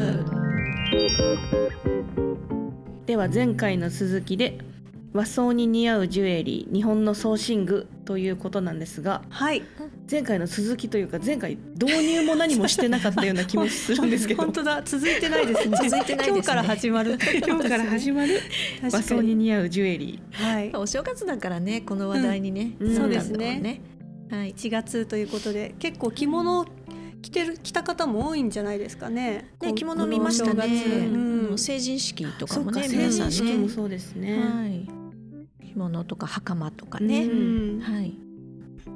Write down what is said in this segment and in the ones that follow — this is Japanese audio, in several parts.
グでは前回の続きで和装に似合うジュエリー日本のソーシングということなんですがはい。前回の続きというか前回導入も何もしてなかったような気もするんですけど。本当だ。続いてないですね。続いてないですね。今日から始まる。今日から始まる。和装にに似合うジュエリはい。お正月だからねこの話題にね、うん。そうですね。ね。はい。1月ということで結構着物着てる着た方も多いんじゃないですかね。ね着物見ましたね、月。うん。成人式とかかもね成人皆さんね。式もそうですね、はい。着物とか袴とかね、うん。はい。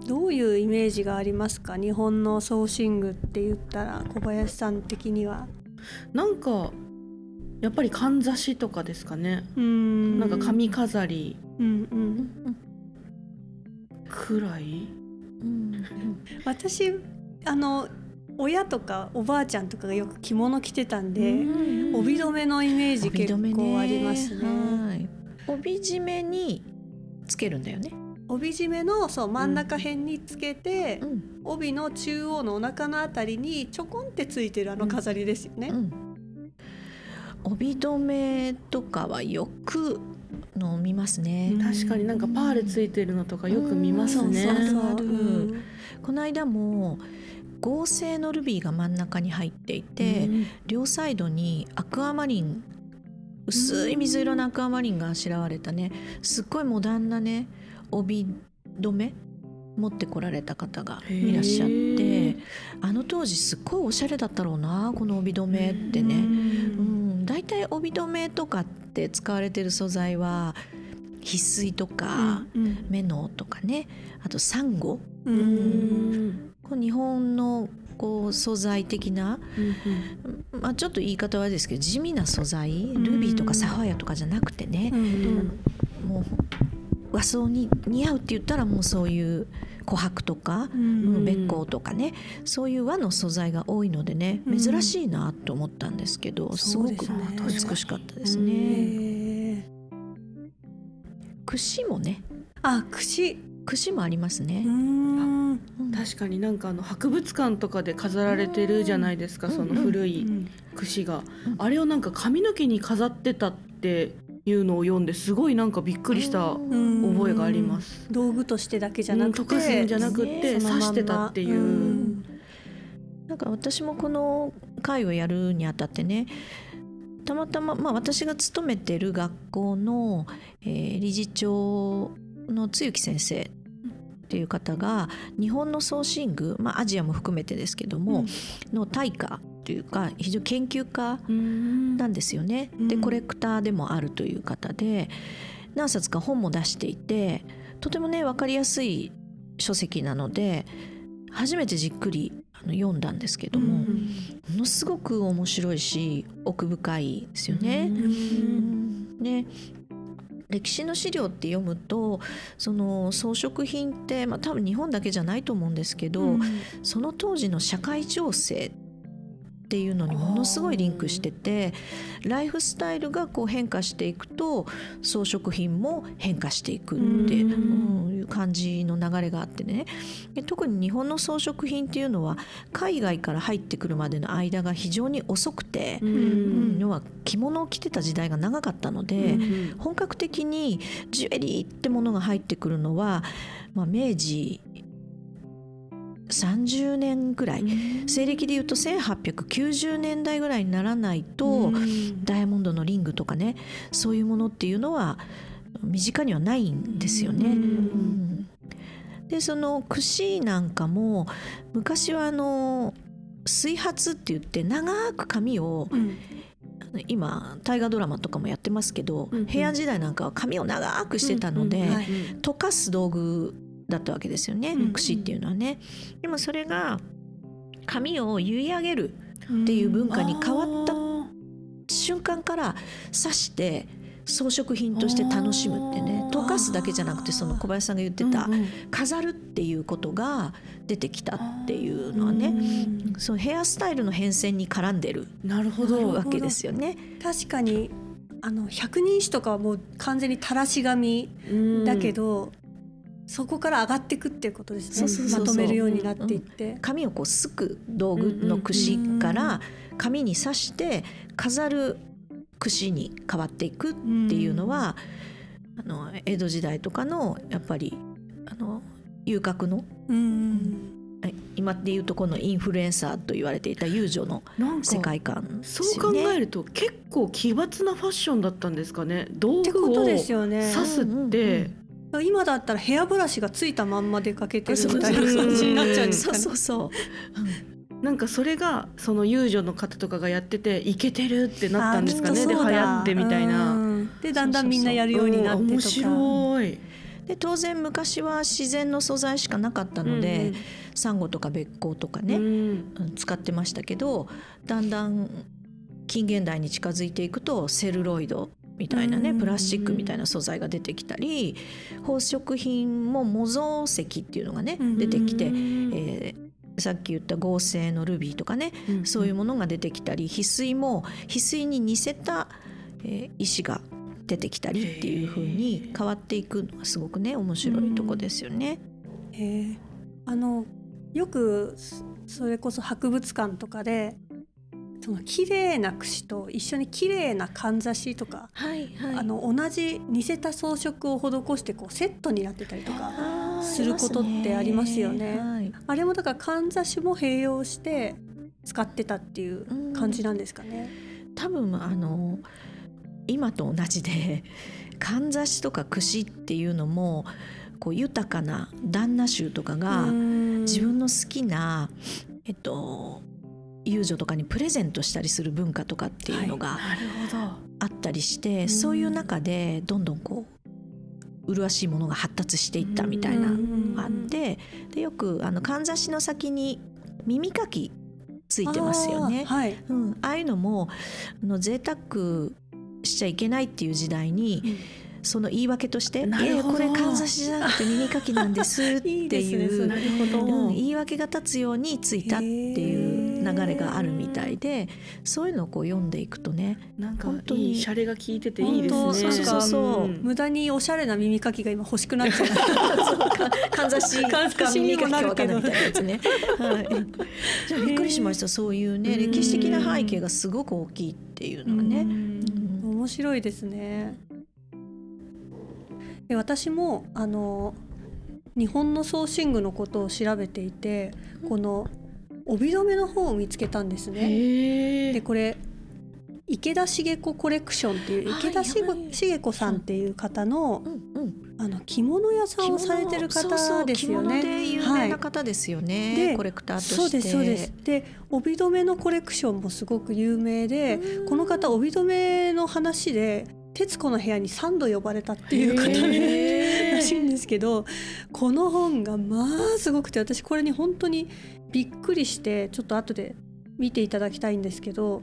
どういうイメージがありますか？日本のソーシングって言ったら小林さん的には。なんかやっぱりかんざしとかですかね、うん。なんか髪飾り。うんううんん。くらい？うん。私あの親とかおばあちゃんとかがよく着物着てたんで、うん。帯留めのイメージ結構ありますね。はい。帯締めにつけるんだよね、帯締めのそう真ん中辺につけて、うん。帯の中央のお腹のあたりにちょこんってついてるあの飾りですよね。うん、帯留めとかはよくの見ますね、確かになんかパールついてるのとかよく見ますうん。ねこの間も合成のルビーが真ん中に入っていて、うん。両サイドにアクアマリン薄い水色のアクアマリンがあしらわれたね。すっごいモダンなね帯留め持ってこられた方がいらっしゃっへてーあの当時すっごいおしゃれだったろうなこの帯留めってね。うん、大体帯留めとかって使われてる素材は翡翠とか、うんメノとかね。あとサンゴ。ううん。んこう日本のこう素材的な、うんまあ、ちょっと言い方はですけど地味な素材。ルビーとかサファイアとかじゃなくてね。う、んもう和装に似合うって言ったらもうそういう琥珀とか、ううん。ん、べっこうとかね。そういう和の素材が多いのでねうん。珍しいなと思ったんですけど、すごくそうですね。美しかったですへね。ー串もね。あ串。串もありますね。う。ん。うん。確かになんかあの博物館とかで飾られてるじゃないですか、うん。その古い串が、うん。あれをなんか髪の毛に飾ってたっていうのを読んですごいなんかびっくりしたうん。覚えがあります。道具としてだけじゃなくて溶かすんじゃなくってそのまんま。刺してたっていう。うん。なんか私もこの会をやるにあたってねたまたま、まあ、私が勤めてる学校の、えー理事長の露木先生っていう方が日本のソーシング、まあ、アジアも含めてですけども、の大家というか非常に研究家うん。なんですよね。でうん。コレクターでもあるという方で何冊か本も出していてとてもね分かりやすい書籍なので初めてじっくりあの読んだんですけども、ものすごく面白いし奥深いですよね。うん。うんね。歴史の資料って読むとその装飾品って、まあ、多分日本だけじゃないと思うんですけど、うん。その当時の社会情勢っていうのにものすごいリンクしててライフスタイルがこう変化していくと装飾品も変化していくって、いう感じの流れがあってね。で特に日本の装飾品っていうのは海外から入ってくるまでの間が非常に遅くて、ううんん要は着物を着てた時代が長かったので。うん。本格的にジュエリーってものが入ってくるのは、まあ、明治30年ぐらい、西暦でいうと1890年代ぐらいにならないと、うん。ダイヤモンドのリングとかねそういうものっていうのは身近にはないんですよね。でその櫛なんかも昔はあの水髪って言って長く髪をうん。今大河ドラマとかもやってますけど、うんうん。平安時代なんかは髪を長くしてたので、うんうん。はい。溶かす道具だったわけですよね、うん櫛っていうのはね。でもそれが髪を結い上げるっていう文化に変わったあ瞬間から刺して装飾品として楽しむってね溶かすだけじゃなくてその小林さんが言ってた、飾るっていうことが出てきたっていうのはね、うんそのヘアスタイルの変遷に絡んでるなるほど。わけですよね。確かにあの百人一首とかはもう完全に垂らし髪だけど、そこから上がっていくっていうことですね。まとめるようになっていって、紙をこうすく道具の櫛から紙に刺して飾る櫛に変わっていくっていうのは、あの江戸時代とかのやっぱりあの遊郭のうん今でいうとこのインフルエンサーと言われていた遊女の世界観ですそう考。えると結構奇抜なファッションだったんですかね。道って具をことですよね。刺すって、今だったらヘアブラシがついたまんま出かけてるみたいなそう感じになっちゃうんですそうかね。そうそう。なんかそれがその遊女の方とかがやっててイケてるってなったんですかね。で流行ってみたいな。うん。でだんだんみんなやるようになってとか。うん面白い。で当然昔は自然の素材しかなかったので、サンゴとかべっ甲とかね、うん。うん使ってましたけどだんだん近現代に近づいていくとセルロイドみたいなねうん。プラスチックみたいな素材が出てきたり宝飾品も模造石っていうのがねうん。出てきて、うんえーさっき言った合成のルビーとかねうん。そういうものが出てきたり翡翠も翡翠に似せた、えー石が出てきたりっていう風に変わっていくのがすごくね面白いとこですよね。へえあのよくそそれこそ博物館とかでその綺麗な櫛と一緒に綺麗なかんざしとか、はいはあの同じ似せた装飾を施してこうセットになってたりとかすることってありますよね。はい。あれもだからかんざしも併用して使ってたっていう感じなんですかね。多分あの今と同じでかんざしとか櫛っていうのもこう豊かな旦那衆とかが自分の好きな、えっと遊女とかにプレゼントしたりする文化とかっていうのが。あったりして、そういう中でどんどんこう麗しいものが発達していったみたいなのがあってでよくあのかんざしの先に耳かきついてますよね。はい。うん、ああいうのもあの贅沢しちゃいけないっていう時代に、その言い訳として「いなるほど。やいやこれかんざしじゃなくて耳かきなんです」っていう 言い訳が立つようについたっていう流れがあるみたいでそういうのをこう読んでいくとねなんか本当にシャレが効いてていいですね。そうそうそう。ん。無駄におしゃれな耳かきが今欲しくなっちゃ う。か。んざし か耳かきか分かんないみたいなやつね。はい、じゃあびっくりしました。そういうねうん歴史的な背景がすごく大きいっていうのがね。うん。面白いですね。で私もあの日本のソーシングのことを調べていてこの帯留めの本を見つけたんですね。でこれ池田茂子コレクションっていう池田はいはい茂子さんっていう方のあの着物屋さんをされてる方ですよね。着物で有名な方ですよね、でコレクターとして。そうですそうです。で帯留めのコレクションもすごく有名でうん。この方帯留めの話で『徹子の部屋』に3度呼ばれたっていう方らしいんですけどこの本がまあすごくて私これに本当にびっくりしてちょっと後で見ていただきたいんですけど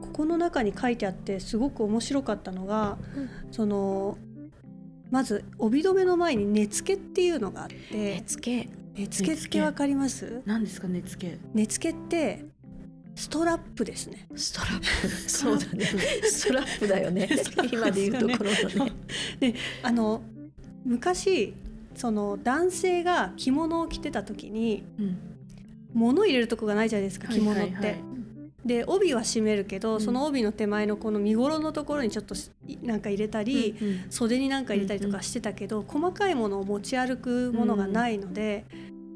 ここの中に書いてあってすごく面白かったのが、うんそのまず帯留めの前に根付けっていうのがあって絵付け。根付けってわかります？何ですかねつけ？根付けってストラップですね。ストラップ。そうだね。ストラップだよね。今で言うところのね。あの昔その男性が着物を着てた時にうん。物入れるとこがないじゃないですか着物って。はい。はいはいで帯は締めるけど、うん。その帯の手前のこの身ごろのところにちょっとしなんか入れたり、うんうん。袖になんか入れたりとかしてたけど、細かいものを持ち歩くものがないので、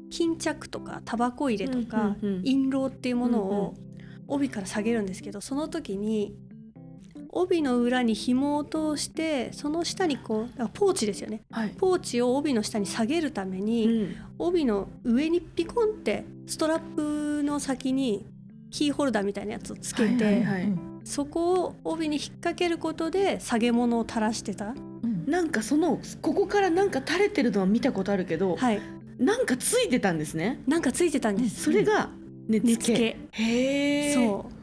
巾着とかタバコ入れとか、うんうんうん印籠っていうものを帯から下げるんですけどその時に帯の裏に紐を通してその下にこうあポーチですよねはい。ポーチを帯の下に下げるために、うん帯の上にピコンってストラップの先にキーホルダーみたいなやつをつけて、はいはいはいそこを帯に引っ掛けることで下げ物を垂らしてた。うんなんかそのここからなんか垂れてるのは見たことあるけど、はい、なんかついてたんですね。なんかついてたんです。それが根付け。へえ。そう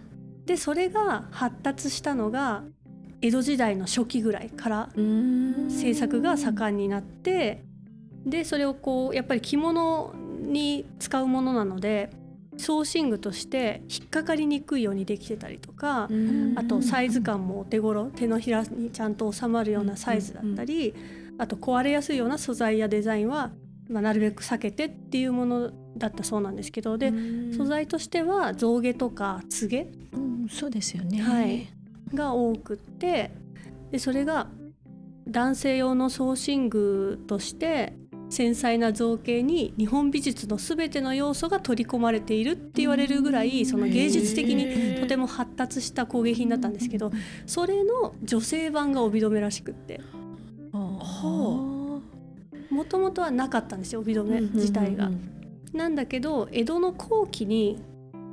でそれが発達したのが江戸時代の初期ぐらいから。制作が盛んになってでそれをこうやっぱり着物に使うものなのでソーシングとして引っかかりにくいようにできてたりとか、うんあとサイズ感もお手頃手のひらにちゃんと収まるようなサイズだったり、あと壊れやすいような素材やデザインは、まあ、なるべく避けてっていうものだったそうなんですけどで素材としては象牙とかつげうん、そうですよね。はい。が多くってでそれが男性用の装身具として繊細な造形に日本美術の全ての要素が取り込まれているって言われるぐらいその芸術的にとても発達した工芸品だったんですけどそれの女性版が帯留めらしくって。あはもともとはなかったんですよ帯留め自体が。なんだけど江戸の後期に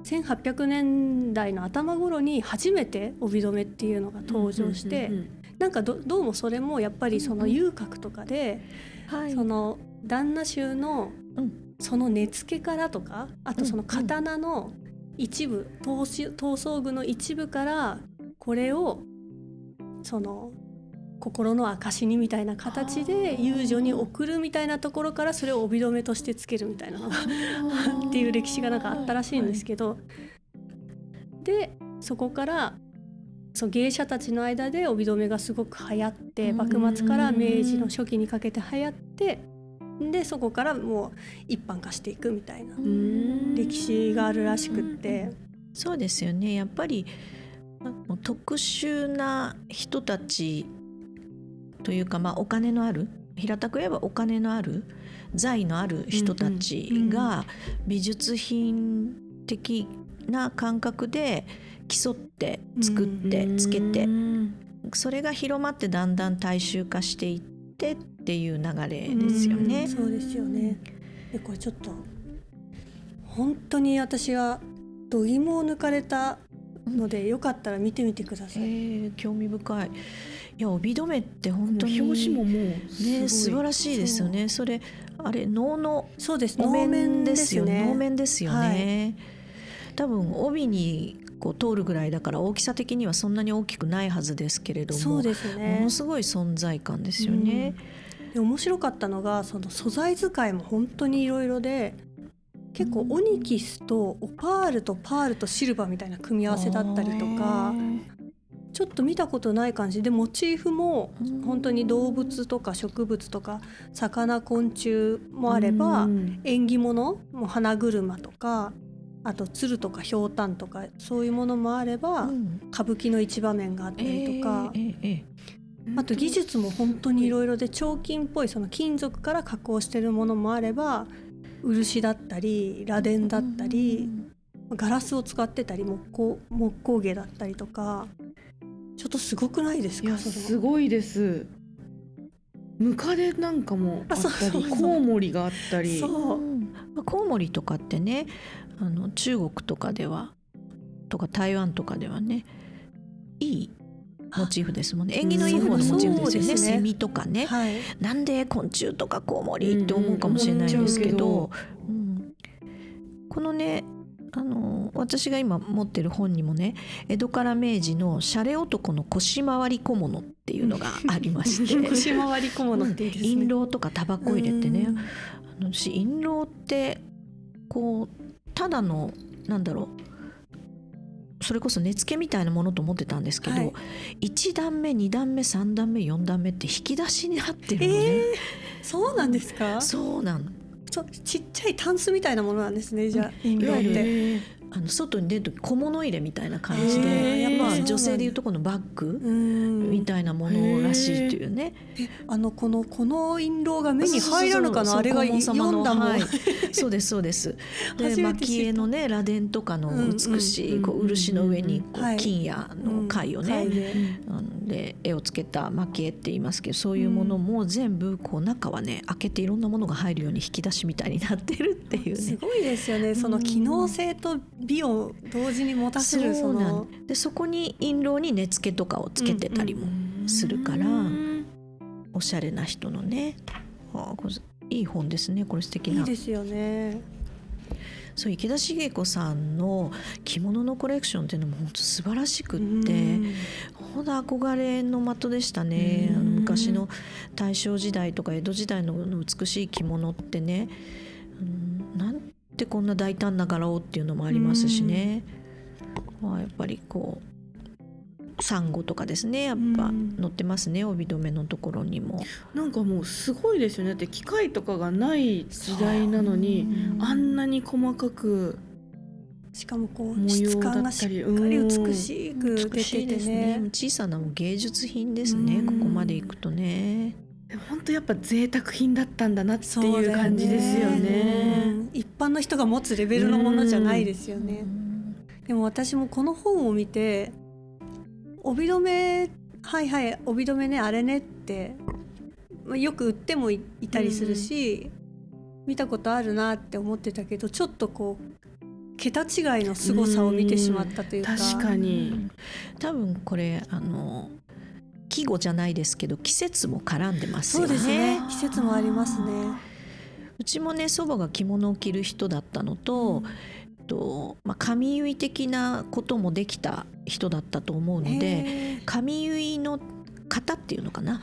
1800年代の頭頃に初めて帯留めっていうのが登場してなんかどどうもそれもやっぱりその遊郭とかではい。その旦那衆のうん。その根付けからとかあとその刀の一部刀し刀装具の一部からこれをその心の証にみたいな形で遊女に送るみたいなところからそれを帯留めとしてつけるみたいなっていう歴史がなんかあったらしいんですけど、でそこからそう芸者たちの間で帯留めがすごく流行ってうん。幕末から明治の初期にかけて流行ってでそこからもう一般化していくみたいな歴史があるらしくって。そうですよね。やっぱり特殊な人たちというか、まあ、お金のある平たく言えばお金のある財のある人たちが美術品的な感覚で競って作ってつけてそれが広まってだんだん大衆化していってっていう流れですよねうん。そうですよね。でこれちょっと本当に私は度肝を抜かれたのでよかったら見てみてください。えー興味深い。いや帯留めって本当に表紙ももうね素晴らしいですよね。それあれ能のそうですお面ですよね。能面ですよね。多分帯にこう通るぐらいだから大きさ的にはそんなに大きくないはずですけれども、そうですもねの。すごい存在感ですよね。で面白かったのがその素材使いも本当にいろいろで結構オニキスとオパールとパールとシルバーみたいな組み合わせだったりとかちょっと見たことない感じでモチーフも本当に動物とか植物とか魚昆虫もあれば縁起物も花車とかあと鶴とかひょうたんとかそういうものもあればうん。歌舞伎の一場面があったりとか。あと技術も本当にいろいろで彫金っぽいその金属から加工してるものもあれば漆だったり螺鈿ーだったりガラスを使ってたり木工木工芸だったりとかちょっとすごくないですいやかそすごいです。ムカデなんかもあったあそうそう。りコウモリがあったり。そう。うん。まあコウモリとかってねあの中国とかではとか台湾とかではねいいモチーフですもんね。縁起のいい方のモチーフですよね。セミとかね。はい。なんで昆虫とかコウモリって思うかもしれないんですけど、うん。このねあの私が今持ってる本にもね江戸から明治のシャレ男の腰回り小物っていうのがありまして。腰回り小物っていいですね。印籠とかタバコ入れてね。私印籠ってこうただのなんだろうそれこそ根付けみたいなものと思ってたんですけど、はい。1段目2段目3段目4段目って引き出しになってるのね、えー、そうなんですか？そうなのそうちっちゃいタンスみたいなものなんですねじゃあ印いわゆる籠って。えあの外に出る時小物入れみたいな感じへで、まあ、ーそうなんだ。女性でいうとこのバッグうん。みたいなものらしいというね、えあのこのこの印籠が目に入らぬかそうそうそうのあれが読んだもん、はい。そうですそうです。で蒔絵のね螺鈿とかの美しいうんこう漆の上にこはい。う金やの貝をうんね。貝で。あので絵をつけた蒔絵って言いますけどそういうものも全部こう中はね開けていろんなものが入るように引き出しみたいになってるっていうね。すごいですよね。その機能性と美を同時に持たせるそそうなの。んでそこに印籠に根付けとかをつけてたりもするからうんおしゃれな人のね、はあ、これいい本ですねこれ素敵な。いいですよね。そう池田茂子さんの着物のコレクションっていうのも本当素晴らしくってうん。ほんと憧れの的でしたね。昔の大正時代とか江戸時代の美しい着物ってね、うん、なんてこんな大胆な柄をっていうのもありますしね、まあ、やっぱりこうサンゴとかですねやっぱ載ってますね帯留めのところにも。なんかもうすごいですよねだって機械とかがない時代なのにうんあんなに細かくしかもこう模様質感がしっかり美しく出美していてですねね。小さな芸術品ですねうんここまで行くとね。本当やっぱ贅沢品だったんだなっていう感じですようね。ん一般の人が持つレベルのものじゃないですよねう。んでも私もこの本を見て帯留めはいはい帯留めねあれねってまあよく売ってもいいたりするし、見たことあるなって思ってたけどちょっとこう桁違いの凄さを見てしまったというか。確かに。多分これあの季語じゃないですけど季節も絡んでますよね。そうですね季節もありますね。うちもね祖母が着物を着る人だったのと、とまあ、髪結い的なこともできた人だったと思うので髪結いの型っていうのかな。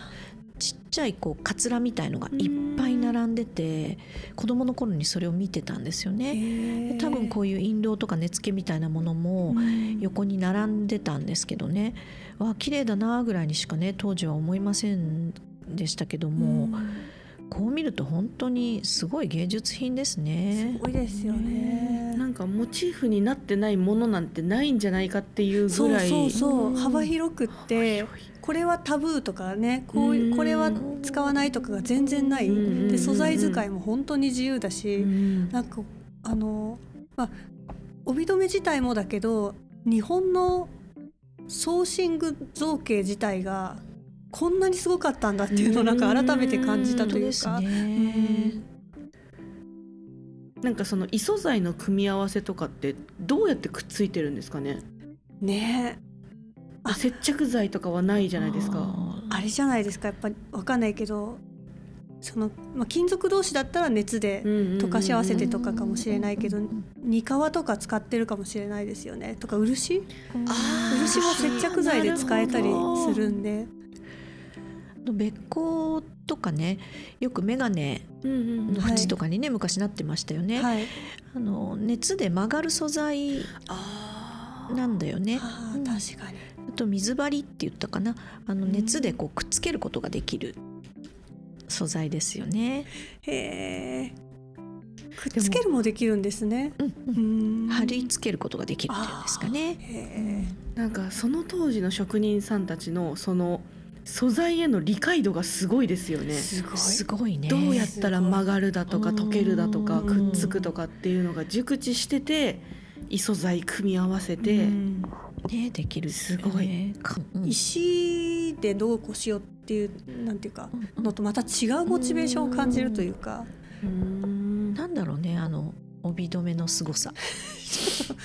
ちっちゃいこうカツラみたいのがいっぱい並んでて子供の頃にそれを見てたんですよね。で多分こういう印籠とか根付けみたいなものも横に並んでたんですけどね。わあ綺麗だなぐらいにしかね当時は思いませんでしたけども、こう見ると本当にすごい芸術品ですすね。ごいですよね。なんかモチーフになってないものなんてないんじゃないかっていうそうぐらい。そうそうう。ん。幅広くってこれはタブーとかねこううん。これは使わないとかが全然ない。うんで素材使いも本当に自由だしうんなんかあの、まあ、帯留め自体もだけど日本のソーシング造形自体がこんなにすごかったんだっていうのをなんか改めて感じたというか。本当ですね。なんかその異素材の組み合わせとかってどうやってくっついてるんですかね。うんね。あ。接着剤とかはないじゃないですか。あれじゃないですか。やっぱりわかんないけど。その、まあ、金属同士だったら熱で溶かし合わせてとかかもしれないけど煮皮とか使ってるかもしれないですよね。とか漆？漆も接着剤で使えたりするんでべっこうとかねよく眼鏡うんうんの縁とかにね、昔なってましたよね、はい。あの熱で曲がる素材なんだよね。あ確かに。あと水張りって言ったかな。あの熱でこうくっつけることができる素材ですよね。へえくっつけるもできるんですね。うんううん。ん貼り付けることができるっていうんですかね。へなんかその当時の職人さんたちのその素材への理解度がすごいですよね。えすごい。すごいね。どうやったら曲がるだとか溶けるだとかうんくっつくとかっていうのが熟知してて異素材組み合わせて、うん。ねできるってね。すごかうん。石でどうこうしようっていうなんていうかうんのとまた違うモチベーションを感じるというか。うーん。なんだろうねあの帯留めの凄さ。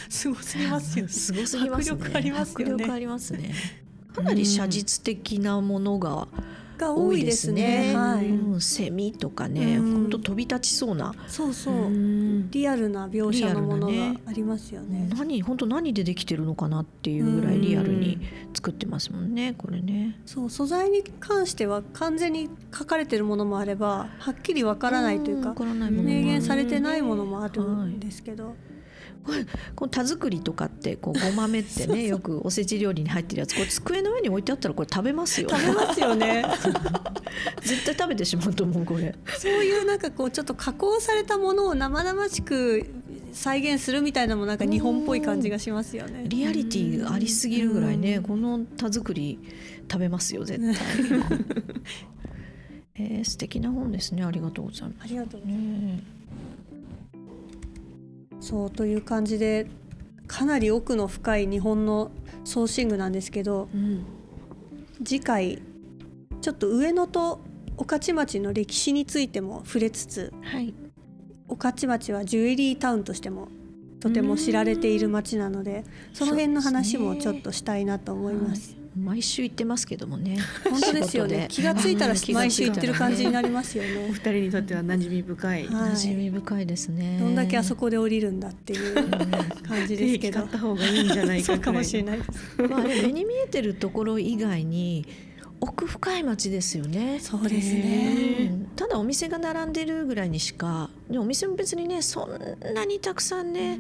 すごすぎますよね。すごすぎますね。迫力ありますよね。迫力ありますね。かなり写実的なものがが多いですすね。ね。はい。うん。セミとかね、うん。本当飛び立ちそうな。そうそう。う、ん。リアルな描写のものがありますよね。何本当何でできてるのかなっていうぐらいリアルにうん作ってますもんね。これね。そう素材に関しては完全に書かれてるものもあればはっきりわからないというか明言されてないものもあるんですけど、この田作りとかってこうごまめってねよくおせち料理に入ってるやつ。これ机の上に置いてあったらこれ食べますよ、食べますよね。絶対食べてしまうと思うこれ。そういうなんかこうちょっと加工されたものを生々しく再現するみたいなのもなんか日本っぽい感じがしますよね。リアリティがありすぎるぐらいね、うん。この田作り食べますよ絶対。えー、素敵な本ですね。ありがとうございまありがとうす。ねそうという感じでかなり奥の深い日本のソーシングなんですけどうん次回ちょっと上野と御徒町の歴史についても触れつつはい。御徒町はジュエリータウンとしてもとても知られている町なのでその辺の話もちょっとしたいなと思います。毎週行ってますけどもね 本当ですよね。気がついたら毎週行ってる感じになりますよおね。二人にとっては馴染み深い。はい。馴染み深いですね。どんだけあそこで降りるんだっていう 感じですけど。った方がいいんじゃないかそうかもしれいないです。まあ、目に見えてるところ以外に奥深い町ですよね。そうですへね。うんただお店が並んでるぐらいにしかでお店も別にねそんなにたくさんね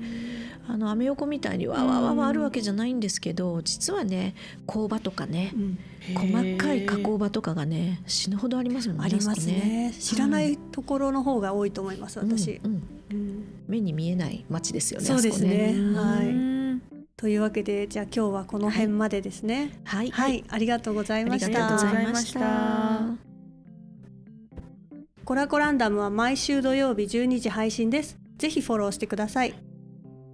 あのアメ横みたいにわわわわあるわけじゃないんですけど実はね工場とかねうん細かい加工場とかがね死ぬほどありますもんねありますね。知らないところの方が多いと思います。私。うんうんうん目に見えない街ですよねそうですねあそこはいうんというわけでじゃあ今日はこの辺までですね。はい、はい、ありがとうございありました。がとうございましありがとうございましたたコラコランダムは毎週土曜日12時配信です。ぜひフォローしてください。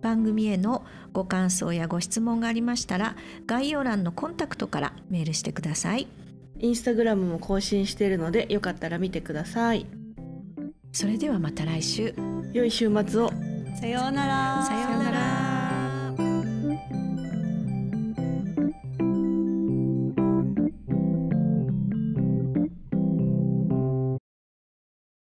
番組へのご感想やご質問がありましたら概要欄のコンタクトからメールしてくださいインスタグラムも更新しているのでよかったら見てくださいそれではまた来週良い週末をさようなら。さようなら